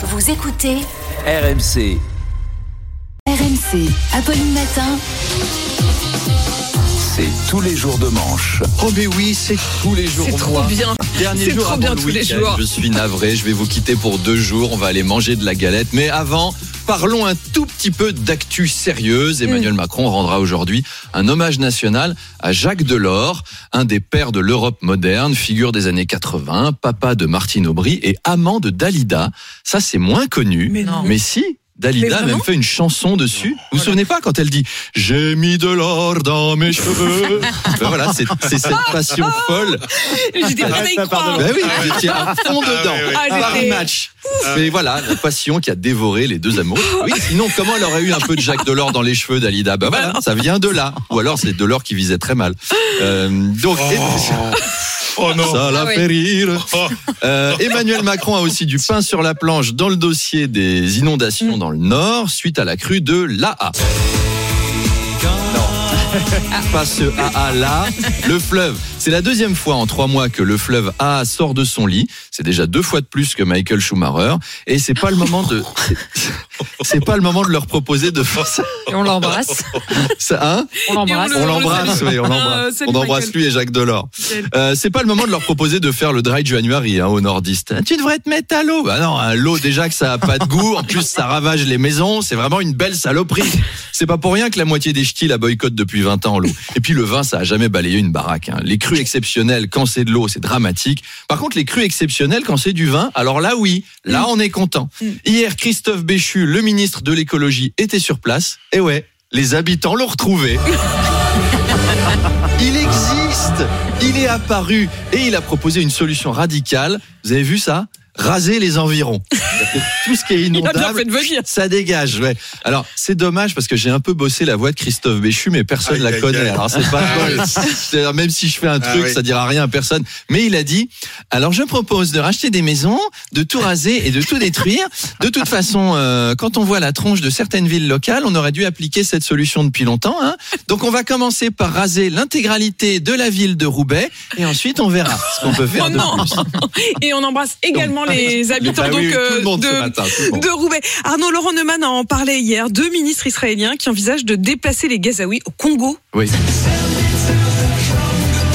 Vous écoutez RMC. RMC, Apolline Matin. C'est tous les jours de manche. Oh mais oui, c'est tous les jours. C'est trop bien. Dernier jour trop avant bien le tous les jours. Je suis navré, je vais vous quitter pour deux jours. On va aller manger de la galette. Mais avant, parlons un tout petit peu d'actu sérieuse. Emmanuel Macron rendra aujourd'hui un hommage national à Jacques Delors, un des pères de l'Europe moderne, figure des années 80, papa de Martine Aubry et amant de Dalida. Ça, c'est moins connu. Mais non. Mais si. Dalida a même fait une chanson dessus. Vous vous souvenez pas quand elle dit J'ai mis de l'or dans mes cheveux Ben Voilà, c'est cette passion folle. J'étais pas à y croire. Ben oui, à fond dedans. Ah, Paris match. Mais voilà, la passion qui a dévoré les deux amours. Oui, sinon, comment elle aurait eu un peu de Jacques Delors dans les cheveux d'Alida Ben voilà, ça vient de là. Ou alors c'est Delors qui visait très mal. Euh, donc, Oh non. ça la Ah oui. fait rire. Euh, Emmanuel Macron a aussi du pain sur la planche dans le dossier des inondations dans le Nord suite à la crue de l'AA. Non, pas ce AA là, le fleuve. C'est la deuxième fois en trois mois que le fleuve AA sort de son lit. C'est déjà deux fois de plus que Michael Schumacher. Et c'est pas le moment de, c'est pas le moment de leur proposer de faire ça. Et on l'embrasse. ça, hein? On l'embrasse. on l'embrasse, oui, on l'embrasse. salut, on embrasse lui et Jacques Delors. Euh, c'est pas le moment de leur proposer de faire le dry January hein, au nordiste. Tu devrais te mettre à l'eau. Bah non, à l'eau déjà que ça a pas de goût. En plus, ça ravage les maisons. C'est vraiment une belle saloperie. C'est pas pour rien que la moitié des ch'tis la boycottent depuis 20 ans l'eau. Et puis le vin, ça a jamais balayé une baraque. hein. Les crues exceptionnelles quand c'est de l'eau, c'est dramatique. Par contre, les crues exceptionnelles quand c'est du vin, alors là oui, là on est content. Hier, Christophe Béchu, le ministre de l'écologie, était sur place. Et ouais, les habitants l'ont retrouvé. Il existe, il est apparu et il a proposé une solution radicale. Vous avez vu ça? Raser les environs. Tout ce qui est inondable, ça dégage. Ouais. Alors c'est dommage parce que j'ai un peu bossé la voix de Christophe Béchu, mais personne Aïe, la aïe, connaît. Alors c'est pas Ah, Même si je fais un Ah, truc, oui. ça dira rien à personne. Mais il a dit alors je propose de racheter des maisons, de tout raser et de tout détruire. De toute façon, euh, quand on voit la tronche de certaines villes locales, on aurait dû appliquer cette solution depuis longtemps. Hein. Donc on va commencer par raser l'intégralité de la ville de Roubaix et ensuite on verra ce qu'on peut faire Oh de non plus. Et on embrasse également les habitants Bah oui, donc, euh, le de, matin, Roubaix. Arnaud Laurent Neumann en parlait hier. Deux ministres israéliens qui envisagent de déplacer les Gazaouis au Congo. Oui.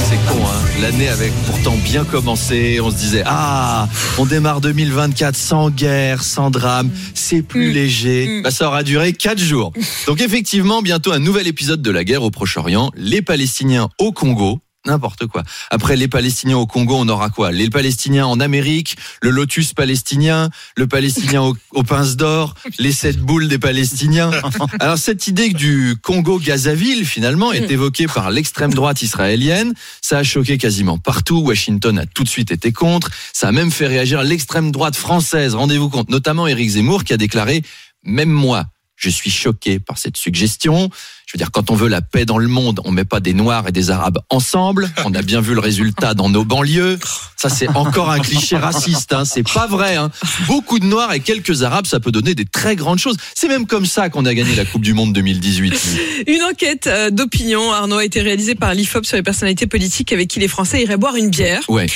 C'est con, hein. L'année avait pourtant bien commencé. On se disait, ah, on démarre 2024 sans guerre, sans drame. C'est plus Mm. léger. Mm. Bah, ça aura duré quatre jours. Donc, effectivement, bientôt un nouvel épisode de la guerre au Proche-Orient. Les Palestiniens au Congo. N'importe quoi. Après les Palestiniens au Congo, on aura quoi? Les Palestiniens en Amérique, le lotus palestinien, le Palestinien au, aux pinces d'or, les sept boules des Palestiniens. Alors cette idée du Congo Gazaville finalement est évoquée par l'extrême droite israélienne. Ça a choqué quasiment partout. Washington a tout de suite été contre. Ça a même fait réagir l'extrême droite française. Rendez-vous compte, notamment Éric Zemmour qui a déclaré même moi. Je suis choqué par cette suggestion. Je veux dire, quand on veut la paix dans le monde, on met pas des Noirs et des Arabes ensemble. On a bien vu le résultat dans nos banlieues. Ça, c'est encore un cliché raciste. Hein. C'est pas vrai. Hein. Beaucoup de Noirs et quelques Arabes, ça peut donner des très grandes choses. C'est même comme ça qu'on a gagné la Coupe du Monde 2018. Une enquête euh, d'opinion, Arnaud, a été réalisée par l'IFOP sur les personnalités politiques avec qui les Français iraient boire une bière. Ouais.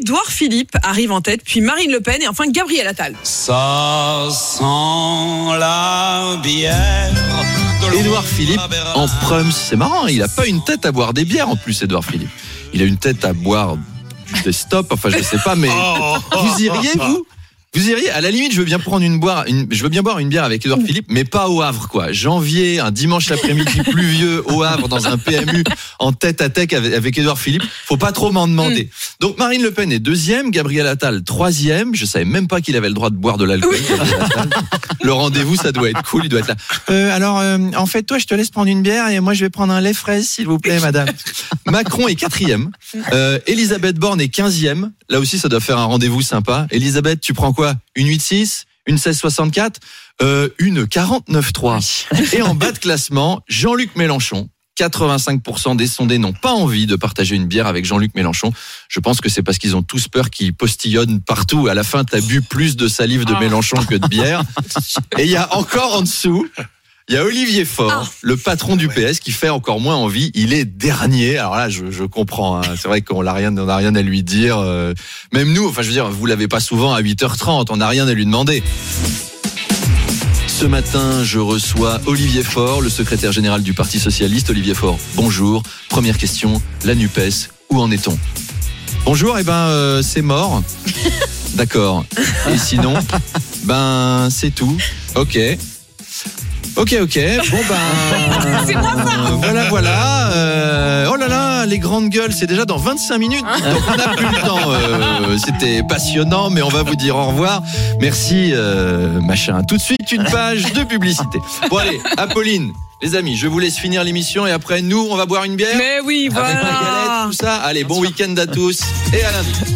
Édouard Philippe arrive en tête, puis Marine Le Pen et enfin Gabriel Attal. Ça sent la bière. Édouard Philippe en prums, c'est marrant. Il a pas une tête à boire des bières en plus, Édouard Philippe. Il a une tête à boire des stops. Enfin, je sais pas, mais vous iriez vous? Vous iriez à la limite, je veux bien prendre une boire, une, je veux bien boire une bière avec Édouard Philippe, mais pas au Havre quoi. Janvier, un dimanche après-midi pluvieux au Havre dans un PMU en tête à tête avec, Édouard Philippe. Faut pas trop m'en demander. Donc Marine Le Pen est deuxième, Gabriel Attal troisième. Je savais même pas qu'il avait le droit de boire de l'alcool. Le rendez-vous, ça doit être cool. Il doit être là. Euh, alors, euh, en fait, toi, je te laisse prendre une bière et moi, je vais prendre un lait fraise, s'il vous plaît, madame. Macron est quatrième. Euh, Elisabeth Borne est quinzième. Là aussi, ça doit faire un rendez-vous sympa. Elisabeth, tu prends quoi? Une 8-6 Une 16-64 euh, Une 49-3. Et en bas de classement, Jean-Luc Mélenchon. 85% des sondés n'ont pas envie de partager une bière avec Jean-Luc Mélenchon. Je pense que c'est parce qu'ils ont tous peur qu'il postillonne partout. À la fin, t'as bu plus de salive de Ah. Mélenchon que de bière. Et il y a encore en dessous Il y a Olivier Faure, Ah. le patron du PS, qui fait encore moins envie. Il est dernier. Alors là, je, je comprends. hein. C'est vrai qu'on n'a rien, on rien à lui dire. euh, Même nous, enfin, je veux dire, vous l'avez pas souvent à 8h30. On n'a rien à lui demander. Ce matin, je reçois Olivier Faure, le secrétaire général du Parti Socialiste. Olivier Faure, bonjour. Première question, la NUPES, où en est-on? Bonjour, eh ben, euh, c'est mort. D'accord. Et sinon, ben, c'est tout. Ok. Ok, ok. Bon ben, C'est moi, ça. voilà, voilà. Euh, oh là là, les grandes gueules, c'est déjà dans 25 minutes. Donc on n'a plus le temps. Euh, C'était passionnant, mais on va vous dire au revoir. Merci, euh, machin. Tout de suite, une page de publicité. Bon allez, Apolline. Les amis, je vous laisse finir l'émission et après nous, on va boire une bière Mais oui, avec la galette, voilà. tout ça. Allez, bon week-end à tous et à lundi.